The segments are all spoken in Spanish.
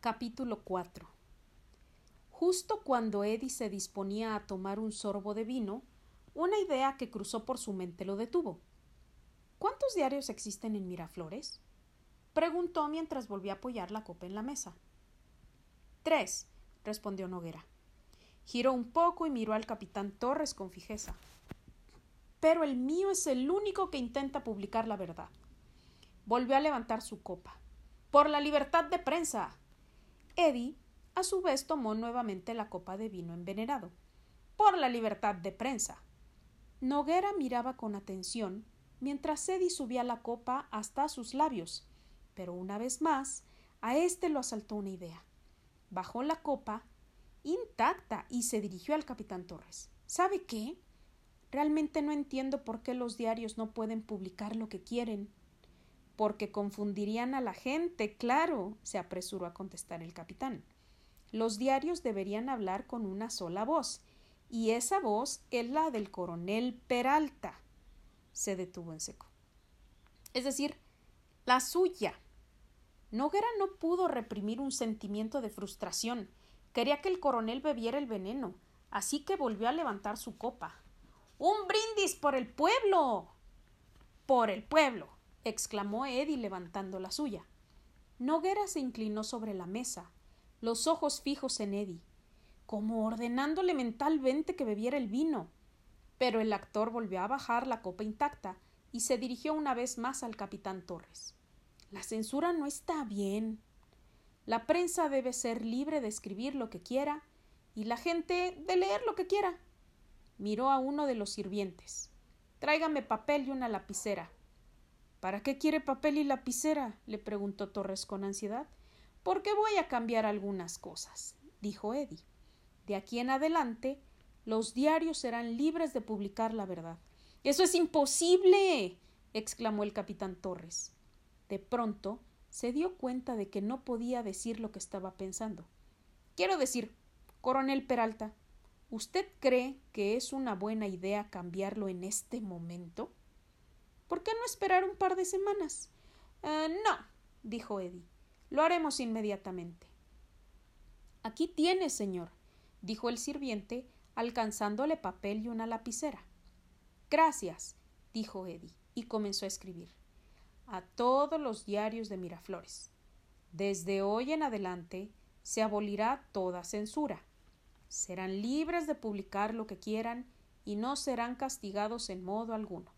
Capítulo 4 Justo cuando Eddie se disponía a tomar un sorbo de vino, una idea que cruzó por su mente lo detuvo. ¿Cuántos diarios existen en Miraflores? preguntó mientras volvió a apoyar la copa en la mesa. Tres, respondió Noguera. Giró un poco y miró al capitán Torres con fijeza. Pero el mío es el único que intenta publicar la verdad. Volvió a levantar su copa. Por la libertad de prensa. Eddie, a su vez, tomó nuevamente la copa de vino envenenado. Por la libertad de prensa. Noguera miraba con atención mientras Eddie subía la copa hasta sus labios, pero una vez más a éste lo asaltó una idea. Bajó la copa intacta y se dirigió al capitán Torres. ¿Sabe qué? Realmente no entiendo por qué los diarios no pueden publicar lo que quieren. Porque confundirían a la gente, claro, se apresuró a contestar el capitán. Los diarios deberían hablar con una sola voz, y esa voz es la del coronel Peralta. Se detuvo en seco. Es decir, la suya. Noguera no pudo reprimir un sentimiento de frustración. Quería que el coronel bebiera el veneno, así que volvió a levantar su copa. ¡Un brindis por el pueblo! Por el pueblo. Exclamó Eddie levantando la suya. Noguera se inclinó sobre la mesa, los ojos fijos en Eddie, como ordenándole mentalmente que bebiera el vino. Pero el actor volvió a bajar la copa intacta y se dirigió una vez más al capitán Torres. La censura no está bien. La prensa debe ser libre de escribir lo que quiera y la gente de leer lo que quiera. Miró a uno de los sirvientes. Tráigame papel y una lapicera. ¿Para qué quiere papel y lapicera? le preguntó Torres con ansiedad. Porque voy a cambiar algunas cosas, dijo Eddie. De aquí en adelante, los diarios serán libres de publicar la verdad. Eso es imposible. exclamó el capitán Torres. De pronto se dio cuenta de que no podía decir lo que estaba pensando. Quiero decir, coronel Peralta, ¿usted cree que es una buena idea cambiarlo en este momento? ¿Por qué no esperar un par de semanas? Eh, no, dijo Eddie. Lo haremos inmediatamente. Aquí tiene, señor, dijo el sirviente, alcanzándole papel y una lapicera. Gracias, dijo Eddie, y comenzó a escribir. A todos los diarios de Miraflores. Desde hoy en adelante se abolirá toda censura. Serán libres de publicar lo que quieran y no serán castigados en modo alguno.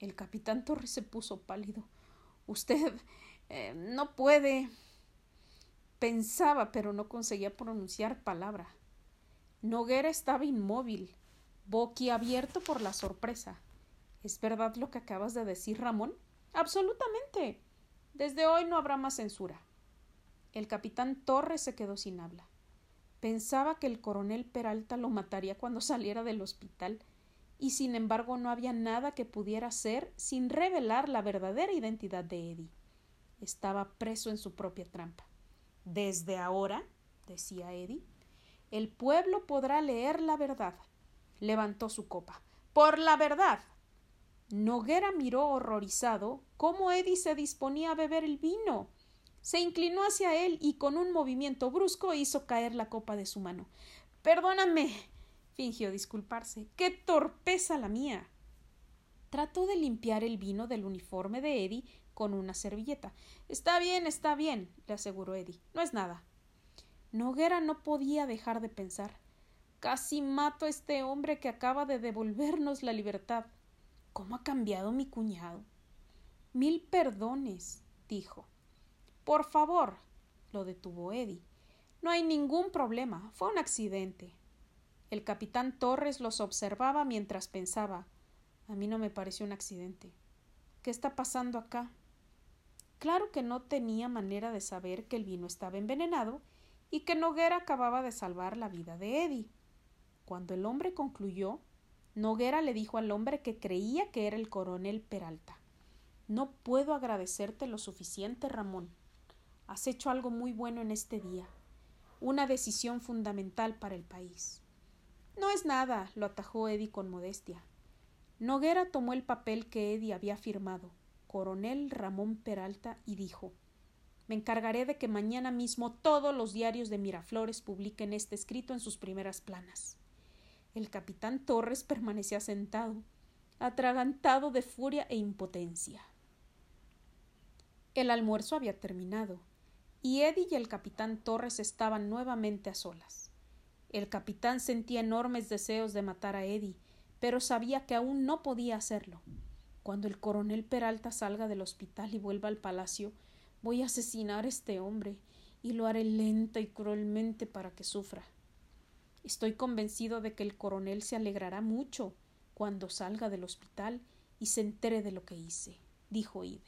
El capitán Torres se puso pálido. Usted eh, no puede. Pensaba, pero no conseguía pronunciar palabra. Noguera estaba inmóvil, boquiabierto por la sorpresa. ¿Es verdad lo que acabas de decir, Ramón? Absolutamente. Desde hoy no habrá más censura. El capitán Torres se quedó sin habla. Pensaba que el coronel Peralta lo mataría cuando saliera del hospital, y sin embargo no había nada que pudiera hacer sin revelar la verdadera identidad de Eddie. Estaba preso en su propia trampa. Desde ahora, decía Eddie, el pueblo podrá leer la verdad. Levantó su copa. Por la verdad. Noguera miró horrorizado cómo Eddie se disponía a beber el vino. Se inclinó hacia él y con un movimiento brusco hizo caer la copa de su mano. Perdóname. Fingió disculparse. Qué torpeza la mía. Trató de limpiar el vino del uniforme de Eddie con una servilleta. Está bien, está bien, le aseguró Eddie. No es nada. Noguera no podía dejar de pensar. Casi mato a este hombre que acaba de devolvernos la libertad. ¿Cómo ha cambiado mi cuñado? Mil perdones, dijo. Por favor, lo detuvo Eddie. No hay ningún problema. Fue un accidente. El capitán Torres los observaba mientras pensaba a mí no me pareció un accidente. ¿Qué está pasando acá? Claro que no tenía manera de saber que el vino estaba envenenado y que Noguera acababa de salvar la vida de Eddie. Cuando el hombre concluyó, Noguera le dijo al hombre que creía que era el coronel Peralta. No puedo agradecerte lo suficiente, Ramón. Has hecho algo muy bueno en este día, una decisión fundamental para el país. No es nada, lo atajó Eddie con modestia. Noguera tomó el papel que Eddie había firmado, coronel Ramón Peralta, y dijo Me encargaré de que mañana mismo todos los diarios de Miraflores publiquen este escrito en sus primeras planas. El capitán Torres permanecía sentado, atragantado de furia e impotencia. El almuerzo había terminado, y Eddie y el capitán Torres estaban nuevamente a solas. El capitán sentía enormes deseos de matar a Eddie, pero sabía que aún no podía hacerlo. Cuando el coronel Peralta salga del hospital y vuelva al palacio, voy a asesinar a este hombre, y lo haré lenta y cruelmente para que sufra. Estoy convencido de que el coronel se alegrará mucho cuando salga del hospital y se entere de lo que hice, dijo Ivy.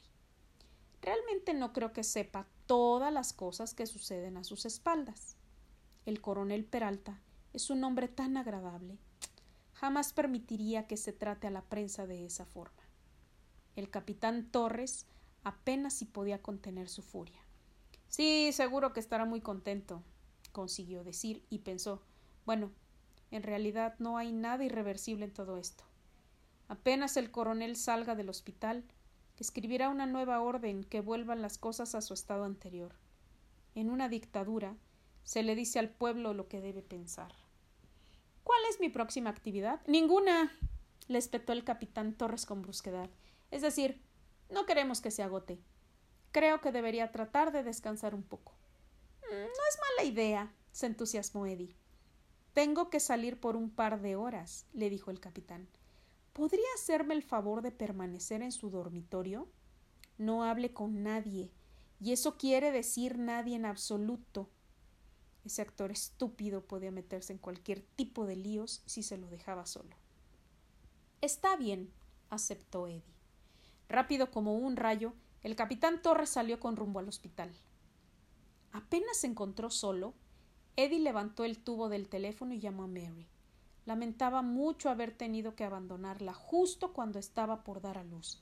Realmente no creo que sepa todas las cosas que suceden a sus espaldas. El coronel Peralta es un hombre tan agradable. Jamás permitiría que se trate a la prensa de esa forma. El capitán Torres apenas si podía contener su furia. Sí, seguro que estará muy contento, consiguió decir y pensó bueno, en realidad no hay nada irreversible en todo esto. Apenas el coronel salga del hospital, escribirá una nueva orden que vuelvan las cosas a su estado anterior. En una dictadura se le dice al pueblo lo que debe pensar. ¿Cuál es mi próxima actividad? Ninguna. le espetó el capitán Torres con brusquedad. Es decir, no queremos que se agote. Creo que debería tratar de descansar un poco. Mm, no es mala idea, se entusiasmó Eddie. Tengo que salir por un par de horas, le dijo el capitán. ¿Podría hacerme el favor de permanecer en su dormitorio? No hable con nadie, y eso quiere decir nadie en absoluto. Ese actor estúpido podía meterse en cualquier tipo de líos si se lo dejaba solo. Está bien, aceptó Eddie. Rápido como un rayo, el capitán Torres salió con rumbo al hospital. Apenas se encontró solo, Eddie levantó el tubo del teléfono y llamó a Mary. Lamentaba mucho haber tenido que abandonarla justo cuando estaba por dar a luz.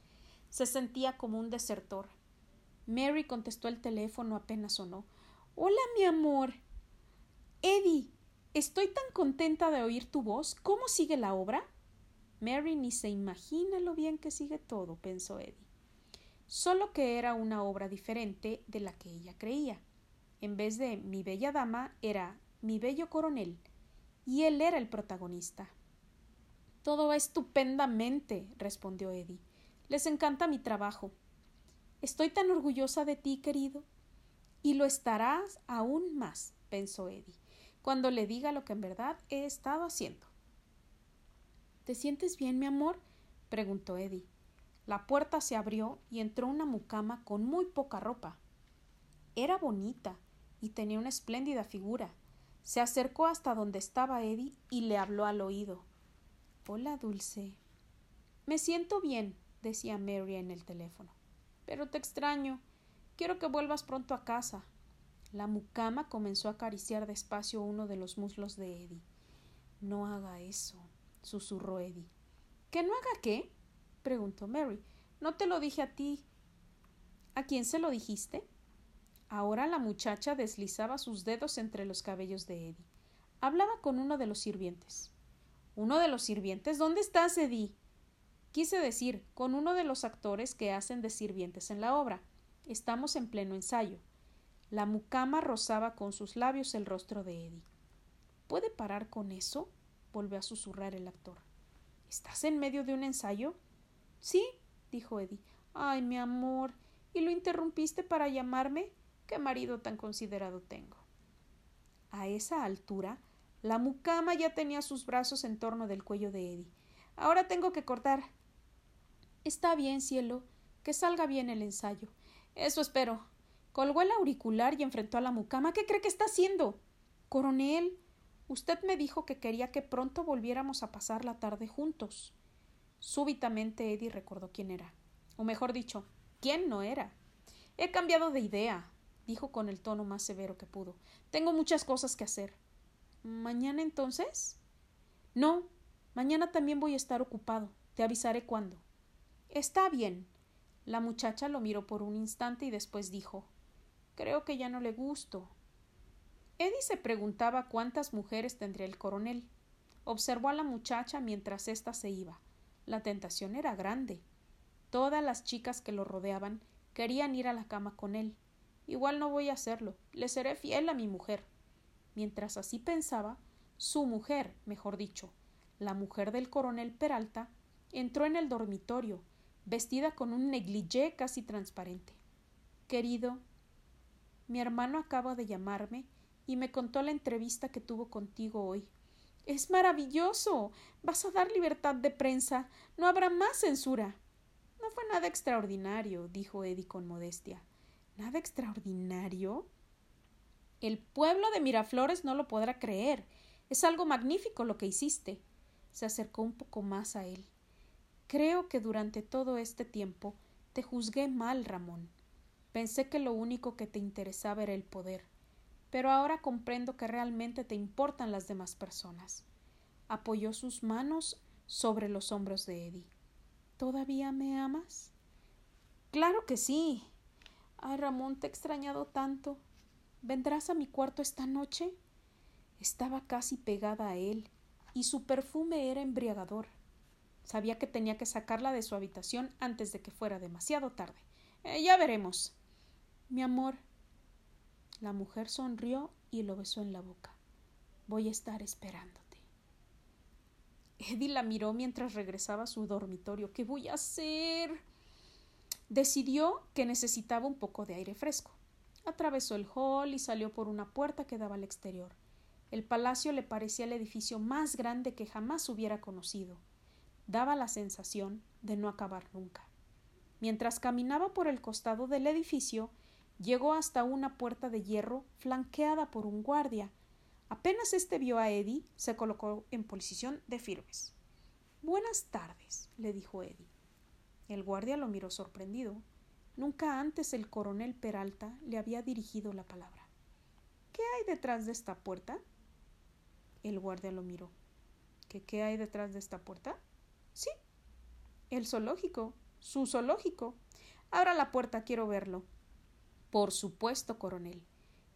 Se sentía como un desertor. Mary contestó el teléfono apenas sonó. Hola, mi amor. Eddie, estoy tan contenta de oír tu voz. ¿Cómo sigue la obra? Mary ni se imagina lo bien que sigue todo, pensó Eddie. Solo que era una obra diferente de la que ella creía. En vez de mi bella dama era mi bello coronel, y él era el protagonista. Todo va estupendamente, respondió Eddie. Les encanta mi trabajo. Estoy tan orgullosa de ti, querido. Y lo estarás aún más, pensó Eddie, cuando le diga lo que en verdad he estado haciendo. ¿Te sientes bien, mi amor? preguntó Eddie. La puerta se abrió y entró una mucama con muy poca ropa. Era bonita, y tenía una espléndida figura. Se acercó hasta donde estaba Eddie y le habló al oído. Hola, Dulce. Me siento bien, decía Mary en el teléfono. Pero te extraño. Quiero que vuelvas pronto a casa. La mucama comenzó a acariciar despacio uno de los muslos de Eddie. No haga eso, susurró Eddie. ¿Que no haga qué? preguntó Mary. No te lo dije a ti. ¿A quién se lo dijiste? Ahora la muchacha deslizaba sus dedos entre los cabellos de Eddie. Hablaba con uno de los sirvientes. ¿Uno de los sirvientes? ¿Dónde estás, Eddie? Quise decir, con uno de los actores que hacen de sirvientes en la obra. Estamos en pleno ensayo. La mucama rozaba con sus labios el rostro de Eddie. ¿Puede parar con eso? volvió a susurrar el actor. ¿Estás en medio de un ensayo? Sí, dijo Eddie. Ay, mi amor. ¿Y lo interrumpiste para llamarme? qué marido tan considerado tengo. A esa altura, la mucama ya tenía sus brazos en torno del cuello de Eddie. Ahora tengo que cortar. Está bien, cielo. Que salga bien el ensayo. Eso espero. Colgó el auricular y enfrentó a la mucama. ¿Qué cree que está haciendo? Coronel, usted me dijo que quería que pronto volviéramos a pasar la tarde juntos. Súbitamente Eddie recordó quién era. O mejor dicho, quién no era. He cambiado de idea dijo con el tono más severo que pudo. Tengo muchas cosas que hacer. ¿Mañana entonces? No. Mañana también voy a estar ocupado. Te avisaré cuándo. Está bien. La muchacha lo miró por un instante y después dijo Creo que ya no le gusto. Eddie se preguntaba cuántas mujeres tendría el coronel. Observó a la muchacha mientras ésta se iba. La tentación era grande. Todas las chicas que lo rodeaban querían ir a la cama con él Igual no voy a hacerlo. Le seré fiel a mi mujer. Mientras así pensaba, su mujer, mejor dicho, la mujer del coronel Peralta, entró en el dormitorio, vestida con un negligé casi transparente. Querido, mi hermano acaba de llamarme y me contó la entrevista que tuvo contigo hoy. Es maravilloso. Vas a dar libertad de prensa. No habrá más censura. No fue nada extraordinario, dijo Eddie con modestia. ¿Nada extraordinario? El pueblo de Miraflores no lo podrá creer. Es algo magnífico lo que hiciste. Se acercó un poco más a él. Creo que durante todo este tiempo te juzgué mal, Ramón. Pensé que lo único que te interesaba era el poder, pero ahora comprendo que realmente te importan las demás personas. Apoyó sus manos sobre los hombros de Eddie. ¿Todavía me amas? Claro que sí. Ay, Ramón, te he extrañado tanto. ¿Vendrás a mi cuarto esta noche? Estaba casi pegada a él, y su perfume era embriagador. Sabía que tenía que sacarla de su habitación antes de que fuera demasiado tarde. Eh, ya veremos. Mi amor. La mujer sonrió y lo besó en la boca. Voy a estar esperándote. Eddie la miró mientras regresaba a su dormitorio. ¿Qué voy a hacer? Decidió que necesitaba un poco de aire fresco. Atravesó el hall y salió por una puerta que daba al exterior. El palacio le parecía el edificio más grande que jamás hubiera conocido. Daba la sensación de no acabar nunca. Mientras caminaba por el costado del edificio, llegó hasta una puerta de hierro flanqueada por un guardia. Apenas éste vio a Eddie, se colocó en posición de firmes. Buenas tardes, le dijo Eddie. El guardia lo miró sorprendido. Nunca antes el coronel Peralta le había dirigido la palabra. ¿Qué hay detrás de esta puerta? El guardia lo miró. ¿Qué, qué hay detrás de esta puerta? Sí. El zoológico. Su zoológico. Abra la puerta, quiero verlo. Por supuesto, coronel.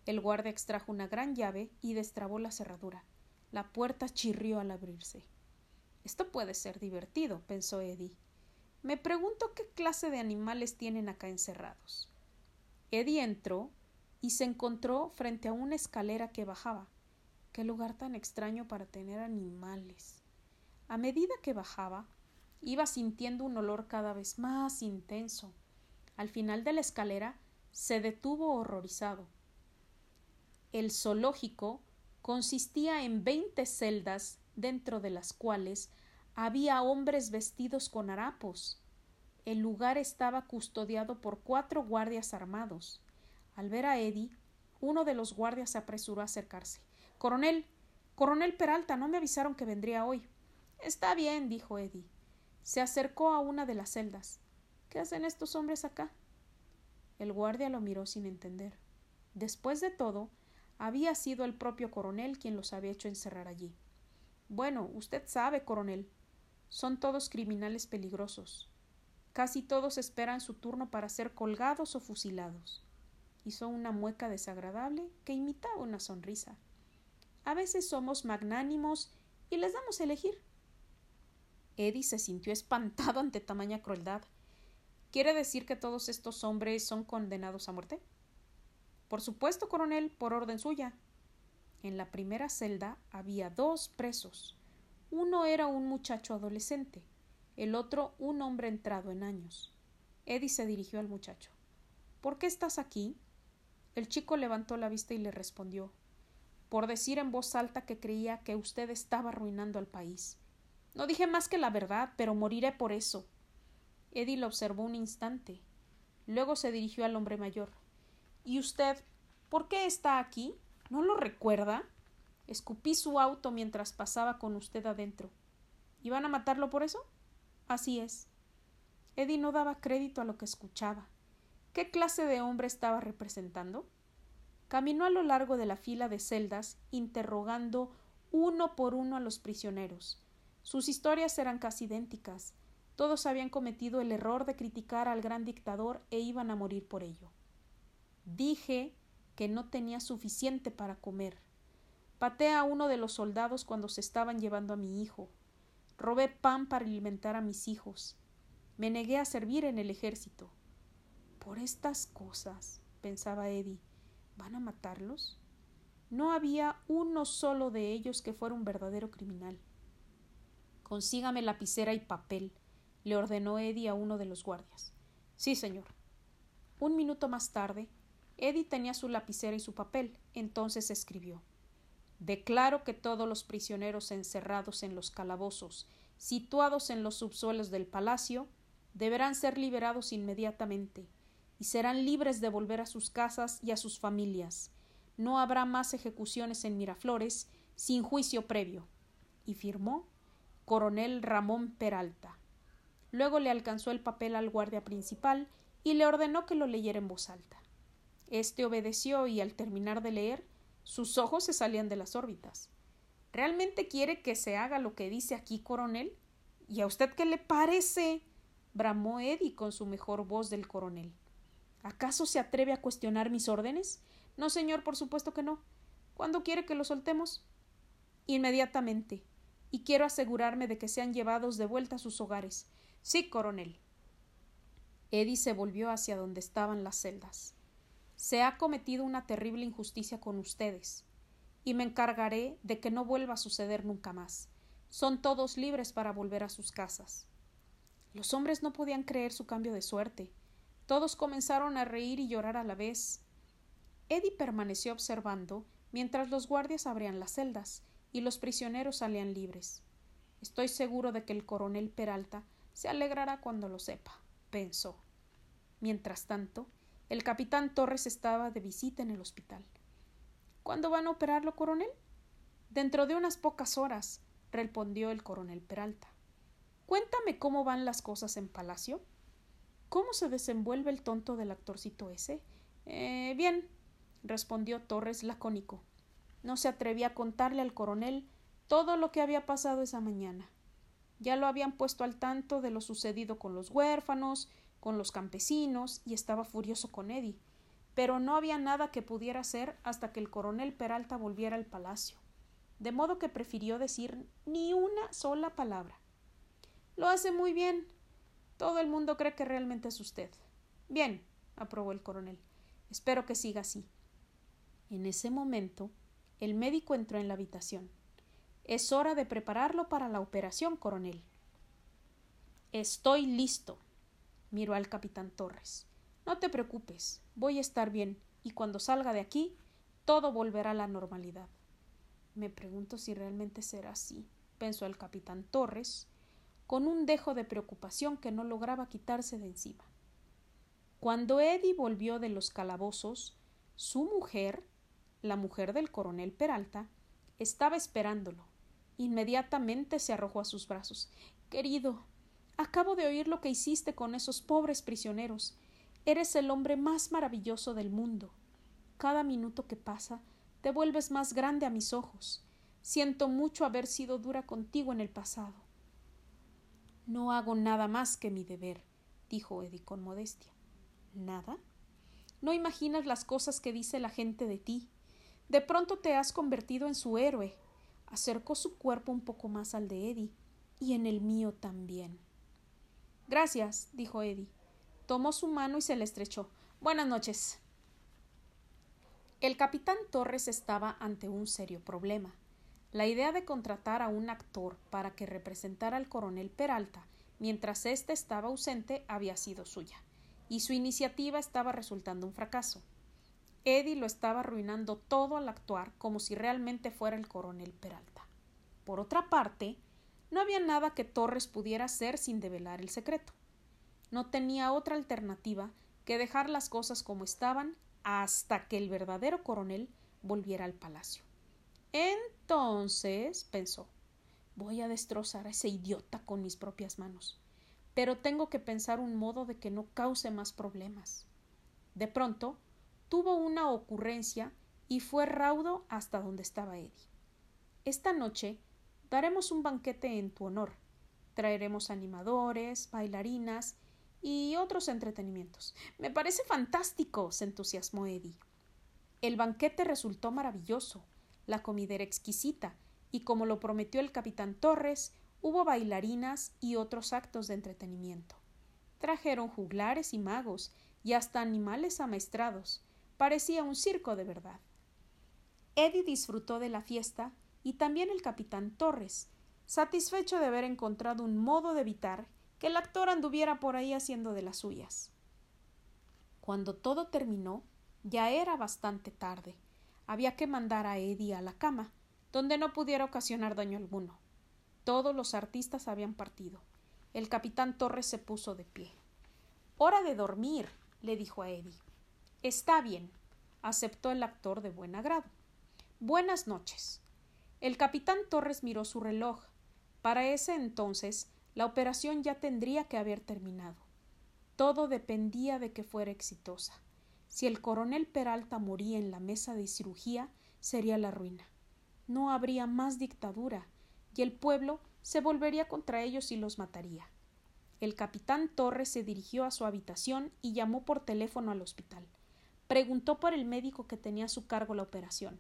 El guardia extrajo una gran llave y destrabó la cerradura. La puerta chirrió al abrirse. Esto puede ser divertido, pensó Eddie. Me pregunto qué clase de animales tienen acá encerrados. Eddie entró y se encontró frente a una escalera que bajaba. Qué lugar tan extraño para tener animales. A medida que bajaba, iba sintiendo un olor cada vez más intenso. Al final de la escalera se detuvo horrorizado. El zoológico consistía en veinte celdas dentro de las cuales había hombres vestidos con harapos. El lugar estaba custodiado por cuatro guardias armados. Al ver a Eddie, uno de los guardias se apresuró a acercarse. Coronel. Coronel Peralta. No me avisaron que vendría hoy. Está bien, dijo Eddie. Se acercó a una de las celdas. ¿Qué hacen estos hombres acá? El guardia lo miró sin entender. Después de todo, había sido el propio coronel quien los había hecho encerrar allí. Bueno, usted sabe, coronel, son todos criminales peligrosos. Casi todos esperan su turno para ser colgados o fusilados. Hizo una mueca desagradable que imitaba una sonrisa. A veces somos magnánimos y les damos a elegir. Eddie se sintió espantado ante tamaña crueldad. ¿Quiere decir que todos estos hombres son condenados a muerte? Por supuesto, coronel, por orden suya. En la primera celda había dos presos. Uno era un muchacho adolescente, el otro un hombre entrado en años. Eddie se dirigió al muchacho. ¿Por qué estás aquí? El chico levantó la vista y le respondió por decir en voz alta que creía que usted estaba arruinando al país. No dije más que la verdad, pero moriré por eso. Eddie lo observó un instante. Luego se dirigió al hombre mayor. ¿Y usted por qué está aquí? ¿No lo recuerda? Escupí su auto mientras pasaba con usted adentro. ¿Iban a matarlo por eso? Así es. Eddie no daba crédito a lo que escuchaba. ¿Qué clase de hombre estaba representando? Caminó a lo largo de la fila de celdas, interrogando uno por uno a los prisioneros. Sus historias eran casi idénticas. Todos habían cometido el error de criticar al gran dictador e iban a morir por ello. Dije que no tenía suficiente para comer. Paté a uno de los soldados cuando se estaban llevando a mi hijo. Robé pan para alimentar a mis hijos. Me negué a servir en el ejército. Por estas cosas, pensaba Eddie. ¿Van a matarlos? No había uno solo de ellos que fuera un verdadero criminal. Consígame lapicera y papel, le ordenó Eddie a uno de los guardias. Sí, señor. Un minuto más tarde, Eddie tenía su lapicera y su papel. Entonces escribió Declaro que todos los prisioneros encerrados en los calabozos, situados en los subsuelos del palacio, deberán ser liberados inmediatamente y serán libres de volver a sus casas y a sus familias. No habrá más ejecuciones en Miraflores sin juicio previo. Y firmó Coronel Ramón Peralta. Luego le alcanzó el papel al guardia principal y le ordenó que lo leyera en voz alta. Este obedeció y al terminar de leer, sus ojos se salían de las órbitas. ¿Realmente quiere que se haga lo que dice aquí, coronel? ¿Y a usted qué le parece? bramó Eddie con su mejor voz del coronel. ¿Acaso se atreve a cuestionar mis órdenes? No, señor, por supuesto que no. ¿Cuándo quiere que lo soltemos? Inmediatamente. Y quiero asegurarme de que sean llevados de vuelta a sus hogares. Sí, coronel. Eddie se volvió hacia donde estaban las celdas. Se ha cometido una terrible injusticia con ustedes, y me encargaré de que no vuelva a suceder nunca más. Son todos libres para volver a sus casas. Los hombres no podían creer su cambio de suerte. Todos comenzaron a reír y llorar a la vez. Eddie permaneció observando mientras los guardias abrían las celdas y los prisioneros salían libres. Estoy seguro de que el coronel Peralta se alegrará cuando lo sepa, pensó. Mientras tanto, el capitán Torres estaba de visita en el hospital. ¿Cuándo van a operarlo, coronel? Dentro de unas pocas horas, respondió el coronel Peralta. Cuéntame cómo van las cosas en Palacio. ¿Cómo se desenvuelve el tonto del actorcito ese? Eh, bien, respondió Torres lacónico. No se atrevía a contarle al coronel todo lo que había pasado esa mañana. Ya lo habían puesto al tanto de lo sucedido con los huérfanos, con los campesinos, y estaba furioso con Eddie. Pero no había nada que pudiera hacer hasta que el coronel Peralta volviera al palacio. De modo que prefirió decir ni una sola palabra. Lo hace muy bien. Todo el mundo cree que realmente es usted. Bien, aprobó el coronel. Espero que siga así. En ese momento, el médico entró en la habitación. Es hora de prepararlo para la operación, coronel. Estoy listo. Miró al capitán Torres. No te preocupes, voy a estar bien, y cuando salga de aquí, todo volverá a la normalidad. Me pregunto si realmente será así, pensó el capitán Torres, con un dejo de preocupación que no lograba quitarse de encima. Cuando Eddie volvió de los calabozos, su mujer, la mujer del coronel Peralta, estaba esperándolo, Inmediatamente se arrojó a sus brazos. Querido, acabo de oír lo que hiciste con esos pobres prisioneros. Eres el hombre más maravilloso del mundo. Cada minuto que pasa te vuelves más grande a mis ojos. Siento mucho haber sido dura contigo en el pasado. No hago nada más que mi deber, dijo Eddie con modestia. ¿Nada? No imaginas las cosas que dice la gente de ti. De pronto te has convertido en su héroe, acercó su cuerpo un poco más al de Eddie, y en el mío también. Gracias, dijo Eddie. Tomó su mano y se le estrechó. Buenas noches. El capitán Torres estaba ante un serio problema. La idea de contratar a un actor para que representara al coronel Peralta mientras éste estaba ausente había sido suya, y su iniciativa estaba resultando un fracaso. Eddie lo estaba arruinando todo al actuar como si realmente fuera el coronel Peralta. Por otra parte, no había nada que Torres pudiera hacer sin develar el secreto. No tenía otra alternativa que dejar las cosas como estaban hasta que el verdadero coronel volviera al palacio. Entonces, pensó, voy a destrozar a ese idiota con mis propias manos. Pero tengo que pensar un modo de que no cause más problemas. De pronto, tuvo una ocurrencia y fue raudo hasta donde estaba Eddie. Esta noche daremos un banquete en tu honor. Traeremos animadores, bailarinas y otros entretenimientos. Me parece fantástico, se entusiasmó Eddie. El banquete resultó maravilloso, la comida era exquisita, y como lo prometió el capitán Torres, hubo bailarinas y otros actos de entretenimiento. Trajeron juglares y magos, y hasta animales amaestrados, Parecía un circo de verdad. Eddie disfrutó de la fiesta y también el capitán Torres, satisfecho de haber encontrado un modo de evitar que el actor anduviera por ahí haciendo de las suyas. Cuando todo terminó, ya era bastante tarde. Había que mandar a Eddie a la cama, donde no pudiera ocasionar daño alguno. Todos los artistas habían partido. El capitán Torres se puso de pie. Hora de dormir, le dijo a Eddie. Está bien, aceptó el actor de buen agrado. Buenas noches. El capitán Torres miró su reloj. Para ese entonces la operación ya tendría que haber terminado. Todo dependía de que fuera exitosa. Si el coronel Peralta moría en la mesa de cirugía, sería la ruina. No habría más dictadura, y el pueblo se volvería contra ellos y los mataría. El capitán Torres se dirigió a su habitación y llamó por teléfono al hospital. Preguntó por el médico que tenía a su cargo la operación.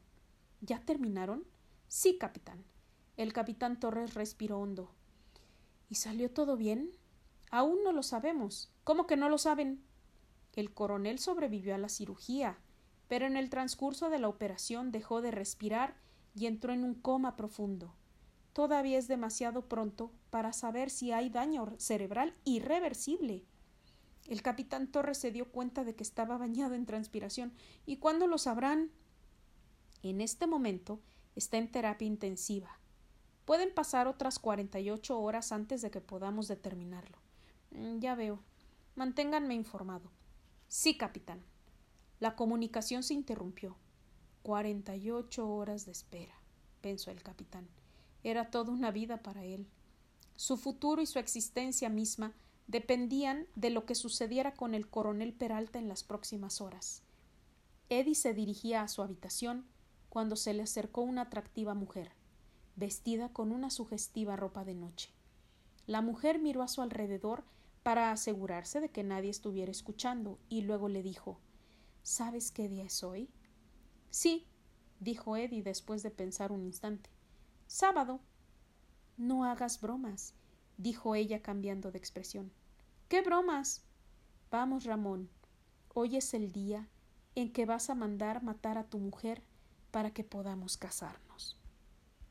¿Ya terminaron? Sí, capitán. El capitán Torres respiró hondo. ¿Y salió todo bien? Aún no lo sabemos. ¿Cómo que no lo saben? El coronel sobrevivió a la cirugía, pero en el transcurso de la operación dejó de respirar y entró en un coma profundo. Todavía es demasiado pronto para saber si hay daño cerebral irreversible. El capitán Torres se dio cuenta de que estaba bañado en transpiración. ¿Y cuándo lo sabrán? En este momento está en terapia intensiva. Pueden pasar otras cuarenta y ocho horas antes de que podamos determinarlo. Mm, ya veo. Manténganme informado. Sí, capitán. La comunicación se interrumpió. Cuarenta y ocho horas de espera, pensó el capitán. Era toda una vida para él. Su futuro y su existencia misma dependían de lo que sucediera con el coronel Peralta en las próximas horas. Eddie se dirigía a su habitación cuando se le acercó una atractiva mujer, vestida con una sugestiva ropa de noche. La mujer miró a su alrededor para asegurarse de que nadie estuviera escuchando y luego le dijo ¿Sabes qué día es hoy? Sí, dijo Eddie después de pensar un instante. Sábado. No hagas bromas, dijo ella cambiando de expresión. ¿Qué bromas? Vamos, Ramón. Hoy es el día en que vas a mandar matar a tu mujer para que podamos casarnos.